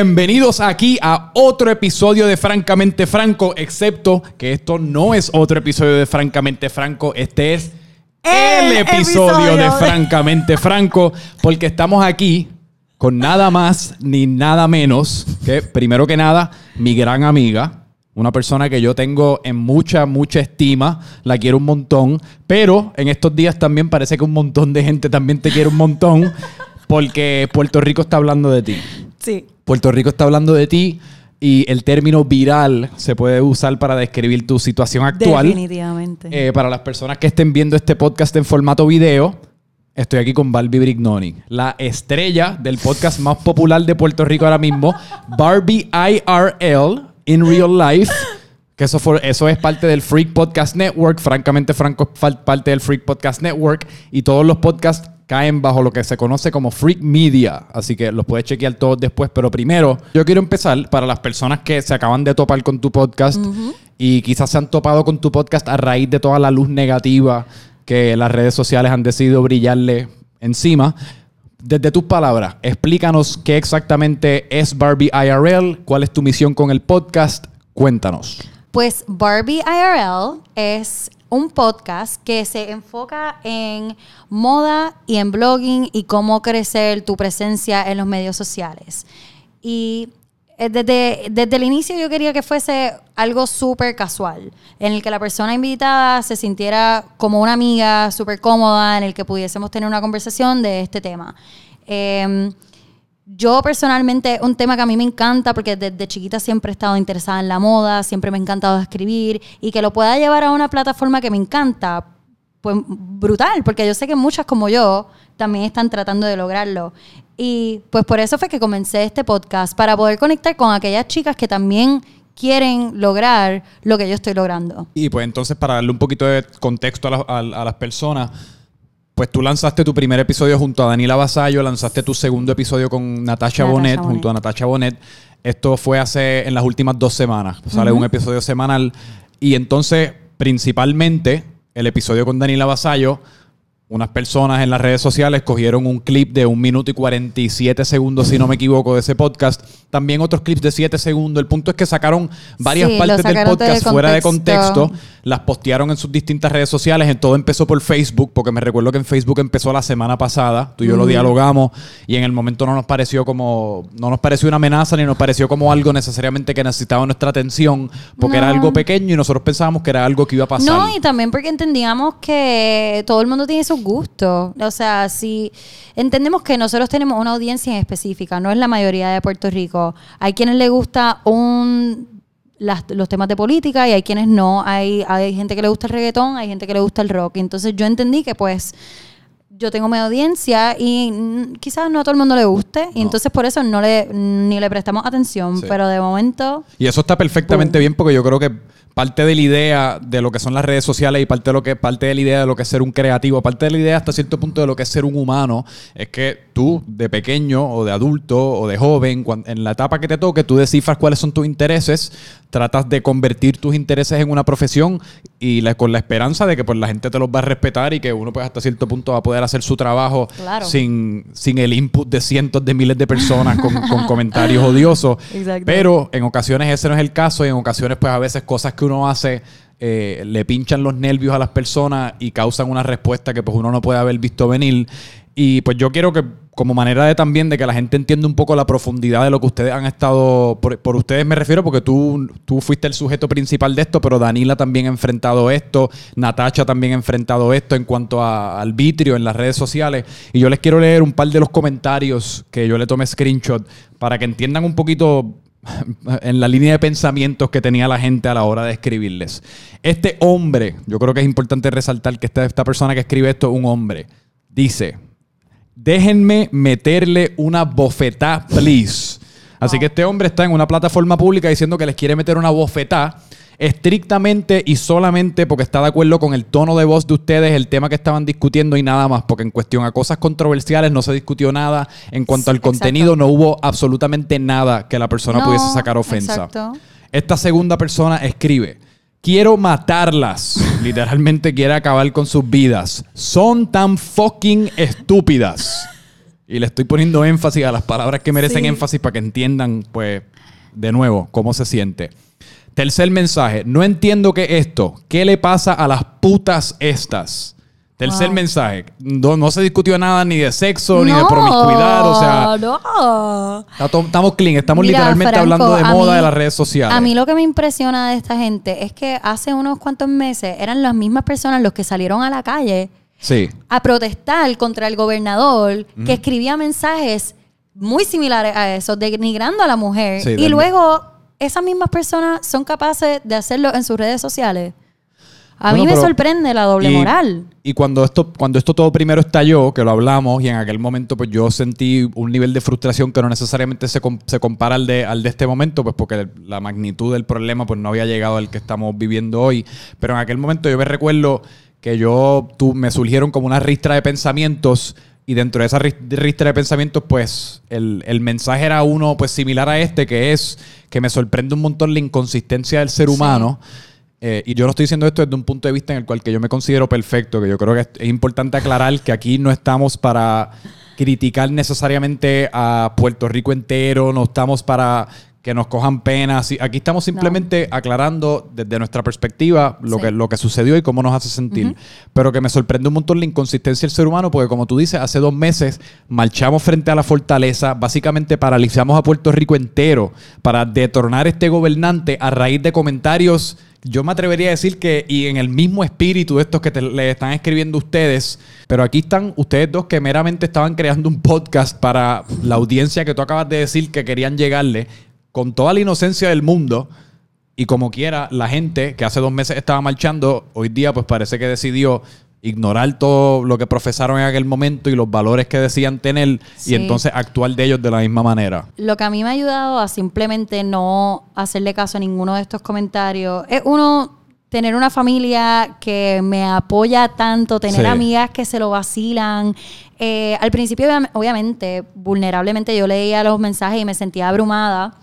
Bienvenidos aquí a otro episodio de Francamente Franco, excepto que esto no es otro episodio de Francamente Franco, este es el, El episodio, episodio de de- Francamente Franco, porque estamos aquí con nada más ni nada menos que, primero que nada, mi gran amiga, una persona que yo tengo en mucha, mucha estima, la quiero un montón, pero en estos días también parece que un montón de gente también te quiere un montón, porque Puerto Rico está hablando de ti. Sí. Puerto Rico está hablando de ti y el término viral se puede usar para describir tu situación actual. Definitivamente. Eh, para las personas que estén viendo este podcast en formato video, estoy aquí con Barbie Brignoni, la estrella del podcast más popular de Puerto Rico ahora mismo, Barbie IRL, in real life. Que eso, fue- eso es parte del Freak Podcast Network. Francamente, Franco es parte del Freak Podcast Network. Y todos los podcasts caen bajo lo que se conoce como Freak Media. Así que los puedes chequear todos después. Pero primero, yo quiero empezar para las personas que se acaban de topar con tu podcast y quizás se han topado con tu podcast a raíz de toda la luz negativa que las redes sociales han decidido brillarle encima. Desde tus palabras, explícanos qué exactamente es Barbie IRL, cuál es tu misión con el podcast. Cuéntanos. Pues Barbie IRL es un podcast que se enfoca en moda y en blogging y cómo crecer tu presencia en los medios sociales. Y eh, desde, desde el inicio yo quería que fuese algo súper casual, en el que la persona invitada se sintiera como una amiga, súper cómoda, en el que pudiésemos tener una conversación de este tema. Em, yo personalmente, un tema que a mí me encanta, porque desde chiquita siempre he estado interesada en la moda, siempre me ha encantado escribir, y que lo pueda llevar a una plataforma que me encanta, pues brutal, porque yo sé que muchas como yo también están tratando de lograrlo. Y pues por eso fue que comencé este podcast, para poder conectar con aquellas chicas que también quieren lograr lo que yo estoy logrando. Y pues entonces para darle un poquito de contexto a, a las personas, pues tú lanzaste tu primer episodio junto a Daniela Basayo, lanzaste tu segundo episodio con Natasha, Natasha Bonet, Bonet. junto a Natasha Bonet. Esto fue hace en las últimas dos semanas. Sale un episodio semanal. Y entonces, principalmente, el episodio con Daniela Basayo, unas personas en las redes sociales cogieron un clip de un minuto y 47 segundos, si no me equivoco, de ese podcast. También otros clips de 7 segundos. El punto es que sacaron varias Sí, partes del podcast fuera de contexto. las postearon en sus distintas redes sociales. En todo empezó por Facebook, porque me recuerdo que en Facebook empezó la semana pasada. Tú y yo lo dialogamos y en el momento no nos pareció como, no nos pareció una amenaza ni nos pareció como algo necesariamente que necesitaba nuestra atención, porque era algo pequeño y nosotros pensábamos que era algo que iba a pasar. No, y también porque entendíamos que todo el mundo tiene sus gustos. O sea, si entendemos que nosotros tenemos una audiencia en específica, no es la mayoría de Puerto Rico. Hay quienes les gusta un los temas de política y hay quienes no. Hay, hay gente que le gusta el reggaetón, hay gente que le gusta el rock. Entonces yo entendí que pues yo tengo mi audiencia y quizás no a todo el mundo le guste. Y entonces por eso no le ni le prestamos atención. Sí. Pero de momento... Y eso está perfectamente bien porque yo creo que parte de la idea de lo que son las redes sociales y parte de lo que parte de la idea de lo que es ser un creativo, parte de la idea hasta cierto punto de lo que es ser un humano, es que tú de pequeño o de adulto o de joven, en la etapa que te toque, tú descifras cuáles son tus intereses, tratas de convertir tus intereses en una profesión y la- con la esperanza de que pues la gente te los va a respetar y que uno pues hasta cierto punto va a poder hacer su trabajo Claro. sin, sin el input de cientos de miles de personas con, con comentarios odiosos. Exacto. Pero en ocasiones ese no es el caso y en ocasiones pues a veces cosas que uno hace eh, le pinchan los nervios a las personas y causan una respuesta que pues uno no puede haber visto venir. Y pues yo quiero que como manera de también de que la gente entienda un poco la profundidad de lo que ustedes han estado, por, ustedes me refiero porque tú, tú fuiste el sujeto principal de esto, pero Danila también ha enfrentado esto, Natacha también ha enfrentado esto en cuanto a, al vitrio en las redes sociales. Y yo les quiero leer un par de los comentarios que yo le tomé screenshot para que entiendan un poquito en la línea de pensamientos que tenía la gente a la hora de escribirles. Este hombre, yo creo que es importante resaltar que esta, esta persona que escribe esto es un hombre, dice, déjenme meterle una bofetá, please. Así que este hombre está en una plataforma pública diciendo que les quiere meter una bofetá estrictamente y solamente porque está de acuerdo con el tono de voz de ustedes, el tema que estaban discutiendo y nada más, porque en cuestión a cosas controversiales no se discutió nada, en cuanto al Exacto. contenido no hubo absolutamente nada que la persona No, pudiese sacar ofensa. exacto. Esta segunda persona escribe, quiero matarlas, literalmente quiere acabar con sus vidas, son tan fucking estúpidas. Y le estoy poniendo énfasis a las palabras que merecen Sí. énfasis para que entiendan, pues, de nuevo, cómo se siente. Tercer mensaje. No entiendo qué es esto. ¿Qué le pasa a las putas estas? Tercer Wow. mensaje. No, no se discutió nada ni de sexo, ni de promiscuidad. O sea, no. estamos clean. Estamos Mira, literalmente Franco, hablando de moda mí- de las redes sociales. A mí lo que me impresiona de esta gente es que hace unos cuantos meses eran las mismas personas los que salieron a la calle Sí. a protestar contra el gobernador que escribía mensajes muy similares a esos, denigrando a la mujer. Sí, y luego esas mismas personas son capaces de hacerlo en sus redes sociales. A Bueno, mí me sorprende la doble y- moral. Y cuando esto, cuando esto todo primero estalló, que lo hablamos, y en aquel momento pues yo sentí un nivel de frustración que no necesariamente se, com- se compara al de, al de este momento, pues porque la magnitud del problema pues no había llegado al que estamos viviendo hoy. Pero en aquel momento yo me recuerdo que yo, tú, me surgieron como una ristra de pensamientos y dentro de esa ris- ristra de pensamientos pues el, el mensaje era uno pues similar a este, que es que me sorprende un montón la inconsistencia del ser Sí. Eh, y yo no estoy diciendo esto desde un punto de vista en el cual que yo me considero perfecto, que yo creo que es, importante aclarar que aquí no estamos para criticar necesariamente a Puerto Rico entero, no estamos para que nos cojan penas. Aquí estamos simplemente aclarando desde nuestra perspectiva lo, Sí. que, lo que sucedió y cómo nos hace sentir. Pero que me sorprende un montón la inconsistencia del ser humano, porque como tú dices, hace dos meses marchamos frente a la fortaleza, básicamente paralizamos a Puerto Rico entero para detronar este gobernante a raíz de comentarios. Yo me atrevería a decir que, y en el mismo espíritu de estos que te- le están escribiendo ustedes, pero aquí están ustedes dos que meramente estaban creando un podcast para la audiencia que tú acabas de decir que querían llegarle, con toda la inocencia del mundo, y como quiera, la gente que hace dos meses estaba marchando, hoy día pues parece que decidió ignorar todo lo que profesaron en aquel momento y los valores que decían tener Sí. y entonces actuar de ellos de la misma manera. Lo que a mí me ha ayudado a simplemente no hacerle caso a ninguno de estos comentarios es uno tener una familia que me apoya tanto, tener Sí. amigas que se lo vacilan. Eh, al principio, obvia- obviamente, vulnerablemente yo leía los mensajes y me sentía abrumada.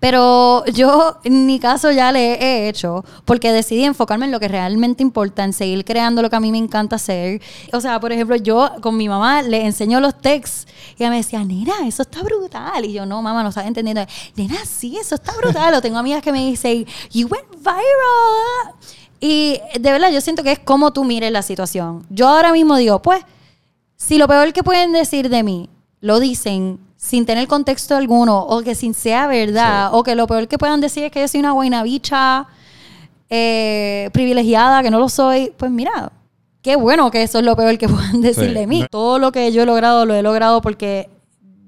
Pero yo en mi caso ya le he hecho porque decidí enfocarme en lo que realmente importa, en seguir creando lo que a mí me encanta hacer. O sea, por ejemplo, yo con mi mamá le enseño los texts y ella me decía, nena, eso está brutal. Y yo, no, mamá, no estás entendiendo. Nena, sí, eso está brutal. o tengo amigas que me dicen, you went viral. Y de verdad, yo siento que es como tú mires la situación. Yo ahora mismo digo, pues, si lo peor que pueden decir de mí lo dicen sin tener contexto alguno o que sin sea verdad o que lo peor que puedan decir es que yo soy una buena bicha eh, privilegiada, que no lo soy, pues mira, qué bueno que eso es lo peor que puedan decir Sí. de mí. Todo lo que yo he logrado lo he logrado porque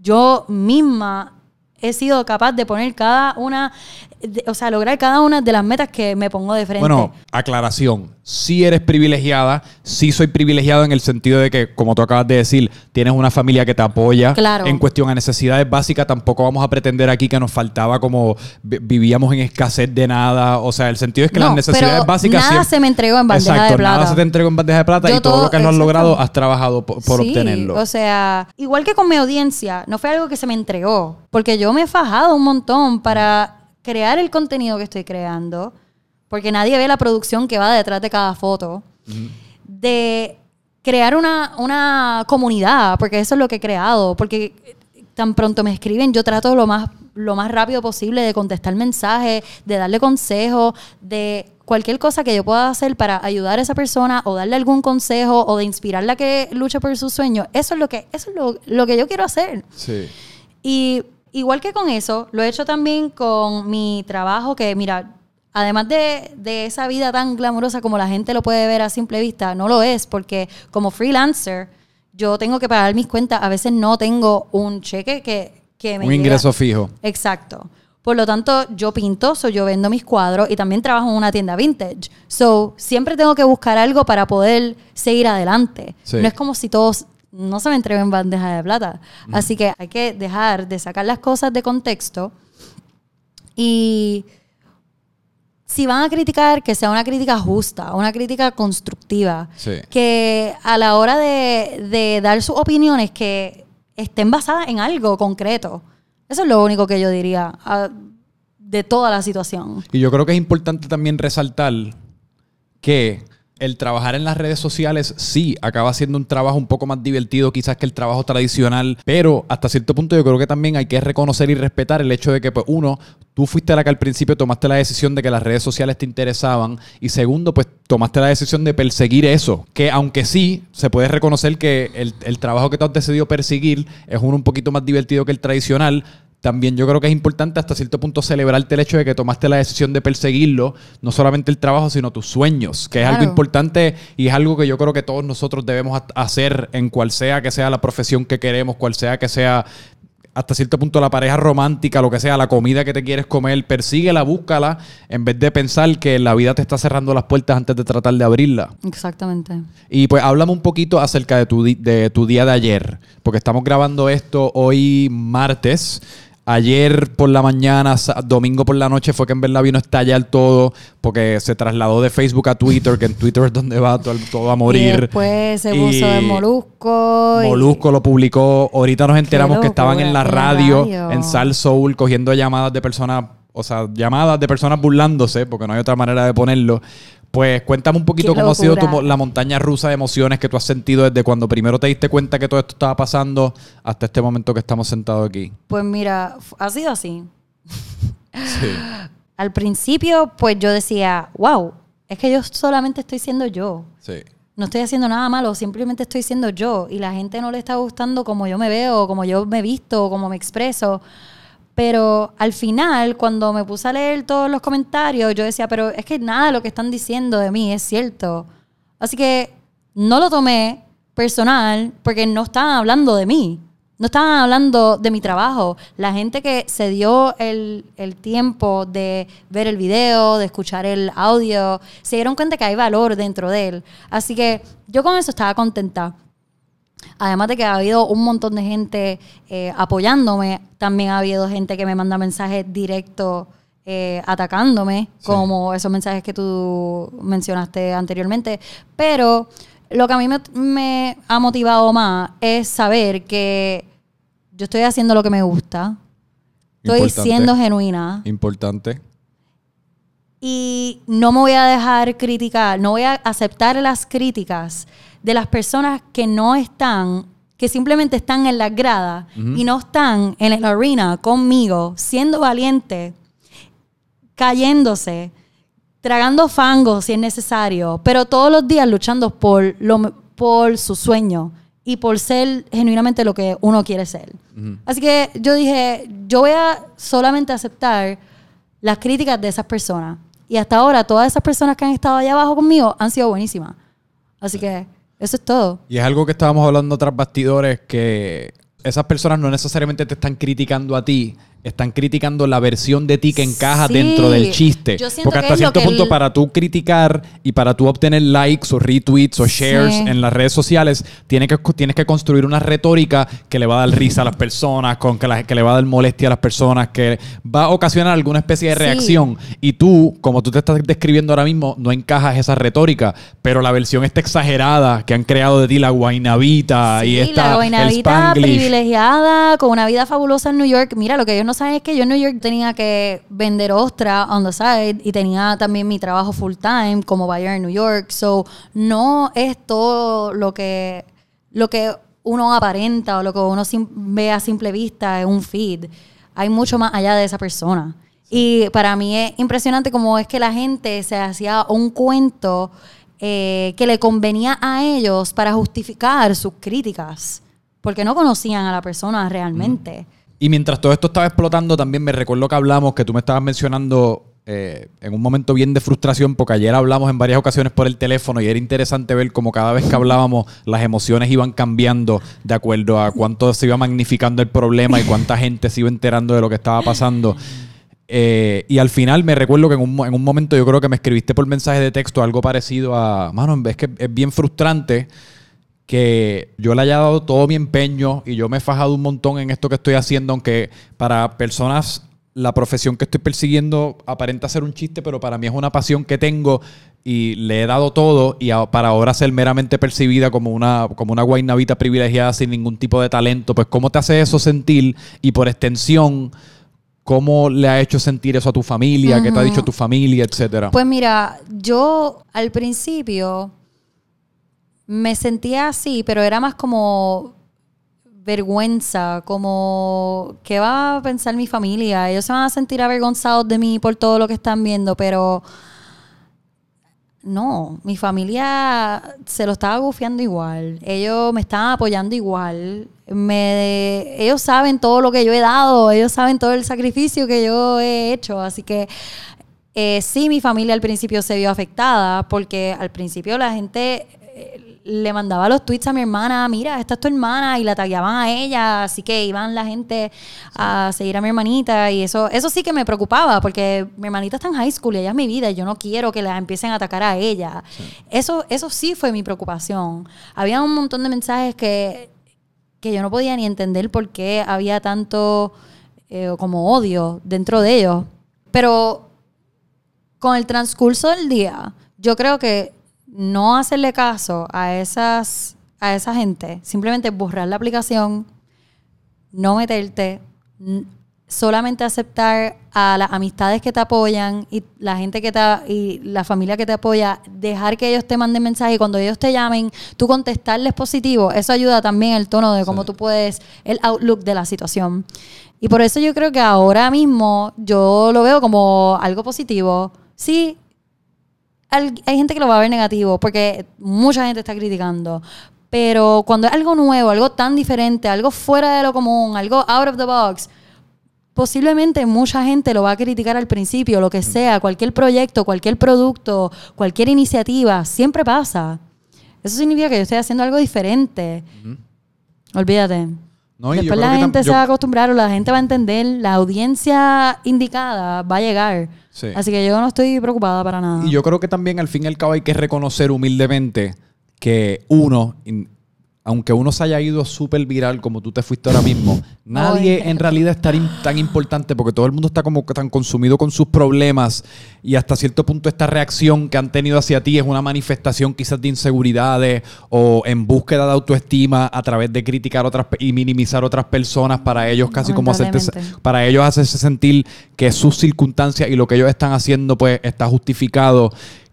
yo misma he sido capaz de poner cada una, de- o sea, lograr cada una de las metas que me pongo de frente. Bueno, aclaración. Sí eres privilegiada, sí soy privilegiado en el sentido de que, como tú acabas de decir, tienes una familia que te apoya. Claro. En cuestión a necesidades básicas, tampoco vamos a pretender aquí que nos faltaba como vi- vivíamos en escasez de nada. O sea, el sentido es que No, las necesidades pero básicas... nada siempre- se me entregó en bandeja Exacto, de plata. nada se te entregó en bandeja de plata Yo y todo, todo- lo que no has logrado has trabajado por, por Sí, obtenerlo. O sea, igual que con mi audiencia, no fue algo que se me entregó, porque yo me he fajado un montón para crear el contenido que estoy creando, porque nadie ve la producción que va detrás de cada foto, de crear una, una comunidad, porque eso es lo que he creado, porque tan pronto me escriben, yo trato lo más, lo más rápido posible de contestar mensajes, de darle consejos, de cualquier cosa que yo pueda hacer para ayudar a esa persona o darle algún consejo o de inspirarla a que luche por sus sueños. Eso es lo que, eso es lo, lo que yo quiero hacer. sí. Y igual que con eso, lo he hecho también con mi trabajo, que mira, además de, de esa vida tan glamurosa como la gente lo puede ver a simple vista, no lo es, porque como freelancer, yo tengo que pagar mis cuentas, a veces no tengo un cheque que, que me Un llega. ingreso fijo. Exacto. Por lo tanto, yo pinto, so yo vendo mis cuadros y también trabajo en una tienda vintage. So, siempre tengo que buscar algo para poder seguir adelante. Sí. No es como si todos no se me entreguen en bandeja de plata. Así que hay que dejar de sacar las cosas de contexto y si van a criticar, que sea una crítica justa, una crítica constructiva. Sí. Que a la hora de, de dar sus opiniones, que estén basadas en algo concreto. Eso es lo único que yo diría ah, de toda la situación. Y yo creo que es importante también resaltar que el trabajar en las redes sociales sí acaba siendo un trabajo un poco más divertido quizás que el trabajo tradicional, pero hasta cierto punto yo creo que también hay que reconocer y respetar el hecho de que pues uno, tú fuiste la que al principio tomaste la decisión de que las redes sociales te interesaban y segundo, pues tomaste la decisión de perseguir eso, que aunque sí se puede reconocer que el, el trabajo que tú has decidido perseguir es uno un poquito más divertido que el tradicional, también yo creo que es importante hasta cierto punto celebrarte el hecho de que tomaste la decisión de perseguirlo, no solamente el trabajo, sino tus sueños, que es algo importante y es algo que yo creo que todos nosotros debemos hacer en cual sea que sea la profesión que queremos, cual sea que sea hasta cierto punto la pareja romántica, lo que sea, la comida que te quieres comer, persíguela, búscala, en vez de pensar que la vida te está cerrando las puertas antes de tratar de abrirla. Exactamente. Y pues háblame un poquito acerca de tu, de tu día de ayer, porque estamos grabando esto hoy martes. Ayer por la mañana, domingo por la noche fue que en verdad vino a estallar todo porque se trasladó de Facebook a Twitter, que en Twitter es donde va todo, a morir. Y después se puso de Molusco. Molusco lo publicó. Ahorita nos enteramos que estaban en la radio, en Sal Soul, cogiendo llamadas de personas, o sea, llamadas de personas burlándose, porque no hay otra manera de ponerlo, pues cuéntame un poquito cómo ha sido la montaña rusa de emociones que tú has sentido desde cuando primero te diste cuenta que todo esto estaba pasando hasta este momento que estamos sentados aquí. Pues mira, ha sido así. sí. Al principio, pues yo decía, wow, es que yo solamente estoy siendo yo. Sí. No estoy haciendo nada malo, simplemente estoy siendo yo. Y la gente no le está gustando como yo me veo, como yo me visto, como me expreso. Pero al final, cuando me puse a leer todos los comentarios, yo decía, pero es que nada de lo que están diciendo de mí es cierto. Así que no lo tomé personal porque no estaban hablando de mí. No estaban hablando de mi trabajo. La gente que se dio el, el, tiempo de ver el video, de escuchar el audio, se dieron cuenta que hay valor dentro de él. Así que yo con eso estaba contenta. Además de que ha habido un montón de gente eh, apoyándome, también ha habido gente que me manda mensajes directos eh, atacándome, como esos mensajes que tú mencionaste anteriormente. Pero lo que a mí me, ha motivado más es saber que yo estoy haciendo lo que me gusta. Estoy siendo genuina. Importante. Y no me voy a dejar criticar, no voy a aceptar las críticas de las personas que no están, que simplemente están en la grada y no están en la arena conmigo, siendo valiente, cayéndose, tragando fango si es necesario, pero todos los días luchando por, lo, por su sueño y por ser genuinamente lo que uno quiere ser. Así que yo dije, yo voy a solamente aceptar las críticas de esas personas. Y hasta ahora todas esas personas que han estado allá abajo conmigo han sido buenísimas. Así que eso es todo. Y es algo que estábamos hablando tras bastidores, que esas personas no necesariamente te están criticando a ti, están criticando la versión de ti que encaja dentro del chiste. Porque hasta cierto punto, para tú criticar y para tú obtener likes o retweets o shares en las redes sociales, tienes que, tienes que construir una retórica que le va a dar risa a las personas, con que, que le va a dar molestia a las personas, que va a ocasionar alguna especie de reacción. Y tú, como tú te estás describiendo ahora mismo, no encajas esa retórica, pero la versión está exagerada que han creado de ti la guainavita y esta la guainavita privilegiada, con una vida fabulosa en New York. Mira, lo que ellos no sabes es que yo en New York tenía que vender ostra on the side y tenía también mi trabajo full time como buyer en New York. So, no es todo lo que, lo que uno aparenta o lo que uno ve a simple vista en un feed. Hay mucho más allá de esa persona. Y para mí es impresionante cómo es que la gente se hacía un cuento eh, que le convenía a ellos para justificar sus críticas, porque no conocían a la persona realmente. Y mientras todo esto estaba explotando, también me recuerdo que hablamos, que tú me estabas mencionando eh, en un momento bien de frustración, porque ayer hablamos en varias ocasiones por el teléfono y era interesante ver cómo cada vez que hablábamos las emociones iban cambiando de acuerdo a cuánto se iba magnificando el problema y cuánta gente se iba enterando de lo que estaba pasando. Eh, y al final me recuerdo que en un, en un, momento yo creo que me escribiste por mensaje de texto algo parecido a, mano, es que es bien frustrante que yo le haya dado todo mi empeño y yo me he fajado un montón en esto que estoy haciendo, aunque para personas la profesión que estoy persiguiendo aparenta ser un chiste, pero para mí es una pasión que tengo y le he dado todo y para ahora ser meramente percibida como una, como una guaynavita privilegiada sin ningún tipo de talento, pues ¿cómo te hace eso sentir? Y por extensión, ¿Cómo le ha hecho sentir eso a tu familia? ¿Qué te ha dicho tu familia, etcétera? Pues mira, yo al principio me sentía así, pero era más como vergüenza, como qué va a pensar mi familia. Ellos se van a sentir avergonzados de mí por todo lo que están viendo, pero no, mi familia se lo estaba gufiando igual. Ellos me estaban apoyando igual. Me, ellos saben todo lo que yo he dado, ellos saben todo el sacrificio que yo he hecho. Así que eh, sí, mi familia al principio se vio afectada porque al principio la gente le mandaba los tweets a mi hermana, mira, esta es tu hermana, y la tagueaban a ella, así que iban la gente a seguir a mi hermanita, y eso, eso sí que me preocupaba, porque mi hermanita está en high school y ella es mi vida, y yo no quiero que la empiecen a atacar a ella. Eso, eso sí fue mi preocupación. Había un montón de mensajes que, que yo no podía ni entender por qué había tanto eh, como odio dentro de ellos. Pero con el transcurso del día, yo creo que no hacerle caso a esas a esa gente, simplemente borrar la aplicación, no meterte, solamente aceptar a las amistades que te apoyan y la gente que te y la familia que te apoya, dejar que ellos te manden mensajes y cuando ellos te llamen, tú contestarles positivo, eso ayuda también el tono de cómo tú puedes el outlook de la situación. Y por eso yo creo que ahora mismo yo lo veo como algo positivo. Sí, hay gente que lo va a ver negativo porque mucha gente está criticando. Pero cuando es algo nuevo, algo tan diferente, algo fuera de lo común, algo out of the box, posiblemente mucha gente lo va a criticar al principio, lo que mm. sea, cualquier proyecto, cualquier producto, cualquier iniciativa, siempre pasa. Eso significa que yo estoy haciendo algo diferente. Olvídate. Después la gente se va a acostumbrar o la gente va a entender, la audiencia indicada va a llegar. Así que yo no estoy preocupada para nada. Y yo creo que también al fin y al cabo hay que reconocer humildemente que uno, aunque uno se haya ido súper viral como tú te fuiste ahora mismo, nadie en realidad es tan, importante porque todo el mundo está como tan consumido con sus problemas y hasta cierto punto esta reacción que han tenido hacia ti es una manifestación quizás de inseguridades o en búsqueda de autoestima a través de criticar otras y minimizar otras personas para ellos casi como hacerte, para ellos hacerse sentir que sus circunstancias y lo que ellos están haciendo pues está justificado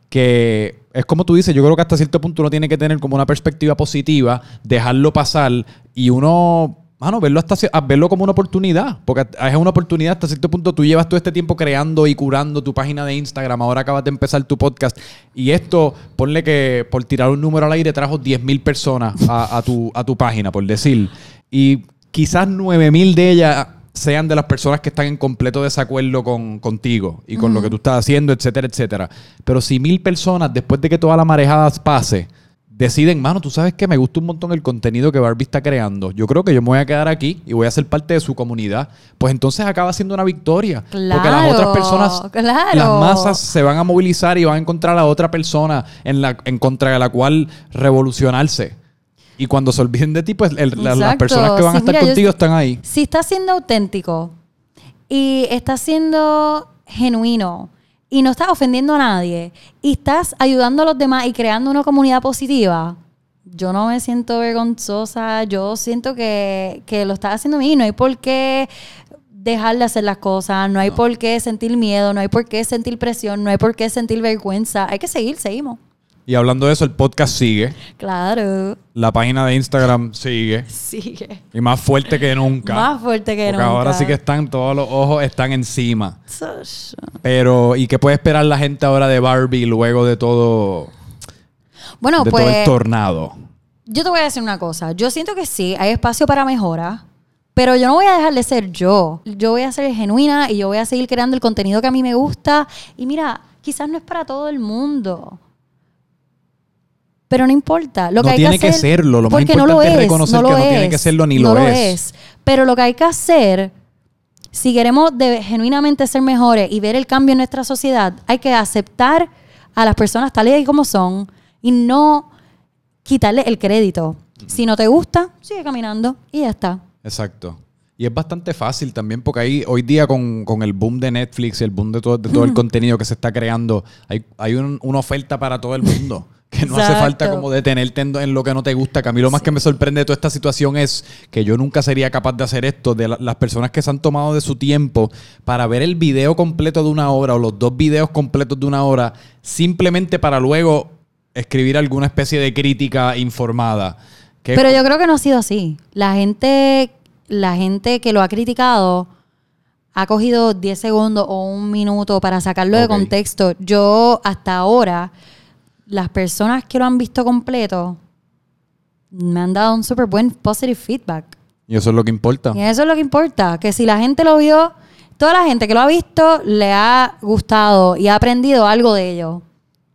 que es como tú dices, yo creo que hasta cierto punto uno tiene que tener como una perspectiva positiva, dejarlo pasar y uno, mano, verlo, hasta, verlo como una oportunidad, porque es una oportunidad hasta cierto punto. Tú llevas todo este tiempo creando y curando tu página de Instagram, ahora acabas de empezar tu podcast y esto, ponle que por tirar un número al aire trajo 10.000 personas a, tu, a tu página, por decir. Y quizás 9.000 de ellas sean de las personas que están en completo desacuerdo con, contigo y con lo que tú estás haciendo, etcétera, etcétera. Pero si mil personas, después de que toda la marejada pase, deciden, mano, tú sabes que me gusta un montón el contenido que Barbie está creando. Yo creo que yo me voy a quedar aquí y voy a ser parte de su comunidad. Pues entonces acaba siendo una victoria. porque las otras personas, las masas se van a movilizar y van a encontrar a otra persona en, la, en contra de la cual revolucionarse. Y cuando se olviden de ti, pues las personas que van a estar contigo están ahí. Si estás siendo auténtico. Y estás siendo genuino. Y no estás ofendiendo a nadie. Y estás ayudando a los demás y creando una comunidad positiva, yo no me siento vergonzosa, yo siento que, lo estás haciendo bien, no hay por qué dejar de hacer las cosas, no hay por qué sentir miedo, no hay por qué sentir presión, no hay por qué sentir vergüenza, hay que seguir, seguimos. Y hablando de eso, el podcast sigue. Claro. La página de Instagram sigue. Sigue. Y más fuerte que nunca. Más fuerte que Porque nunca. ahora sí que están, todos los ojos están encima. Pero, ¿y qué puede esperar la gente ahora de Barbie luego de todo? Bueno, de pues. Todo el tornado. Yo te voy a decir una cosa. Yo siento que sí, hay espacio para mejora. Pero yo no voy a dejar de ser yo. Yo voy a ser genuina y yo voy a seguir creando el contenido que a mí me gusta. Y mira, quizás no es para todo el mundo. Pero no importa. Lo no que hay tiene que, hacer, serlo. Lo más importante no lo es, es reconocer no que lo no es, tiene que serlo ni no lo, es. Pero lo que hay que hacer, si queremos de, genuinamente ser mejores y ver el cambio en nuestra sociedad, hay que aceptar a las personas tales y como son y no quitarle el crédito. Si no te gusta, sigue caminando y ya está. Exacto. Y es bastante fácil también, porque ahí hoy día con, con el boom de Netflix y el boom de todo, de todo el contenido que se está creando, hay, hay un- una oferta para todo el mundo. Que no hace falta como detenerte en, en lo que no te gusta. Que a mí lo más que me sorprende de toda esta situación es que yo nunca sería capaz de hacer esto. De la- las personas que se han tomado de su tiempo para ver el video completo de una hora o los dos videos completos de una hora, simplemente para luego escribir alguna especie de crítica informada. Que Pero yo creo que no ha sido así. La gente, la gente que lo ha criticado ha cogido 10 segundos o un minuto para sacarlo de contexto. Yo hasta ahora, las personas que lo han visto completo me han dado un súper buen positive feedback. Y eso es lo que importa. Y eso es lo que importa, que si la gente lo vio, toda la gente que lo ha visto le ha gustado y ha aprendido algo de ello.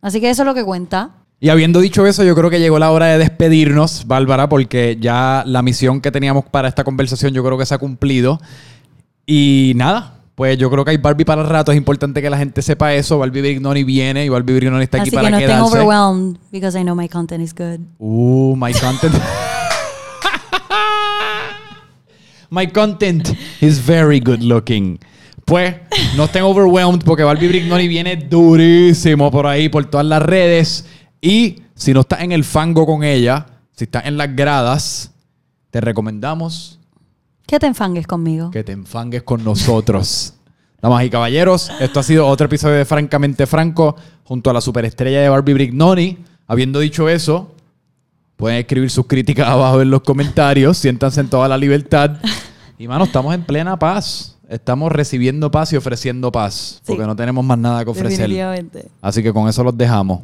Así que eso es lo que cuenta. Y habiendo dicho eso, yo creo que llegó la hora de despedirnos, Bárbara, porque ya la misión que teníamos para esta conversación yo creo que se ha cumplido. Y nada, pues yo creo que hay Barbie para el rato. Es importante que la gente sepa eso. Barbie Brignoni viene y Barbie Brignoni está aquí Así para que no quedarse. overwhelmed because I know my content is good. Uh, my content. my content is very good looking. Pues no estén overwhelmed porque Barbie Brignoni viene durísimo por ahí, por todas las redes. Y si no estás en el fango con ella, si estás en las gradas, te recomendamos Que te enfangues conmigo. que te enfangues con nosotros. Damas y caballeros, esto ha sido otro episodio de Francamente Franco junto a la superestrella de Barbie Brignoni. Habiendo dicho eso, pueden escribir sus críticas abajo en los comentarios. Siéntanse en toda la libertad. Y mano, estamos en plena paz. Estamos recibiendo paz y ofreciendo paz. Porque no tenemos más nada que ofrecer. Así que con eso los dejamos.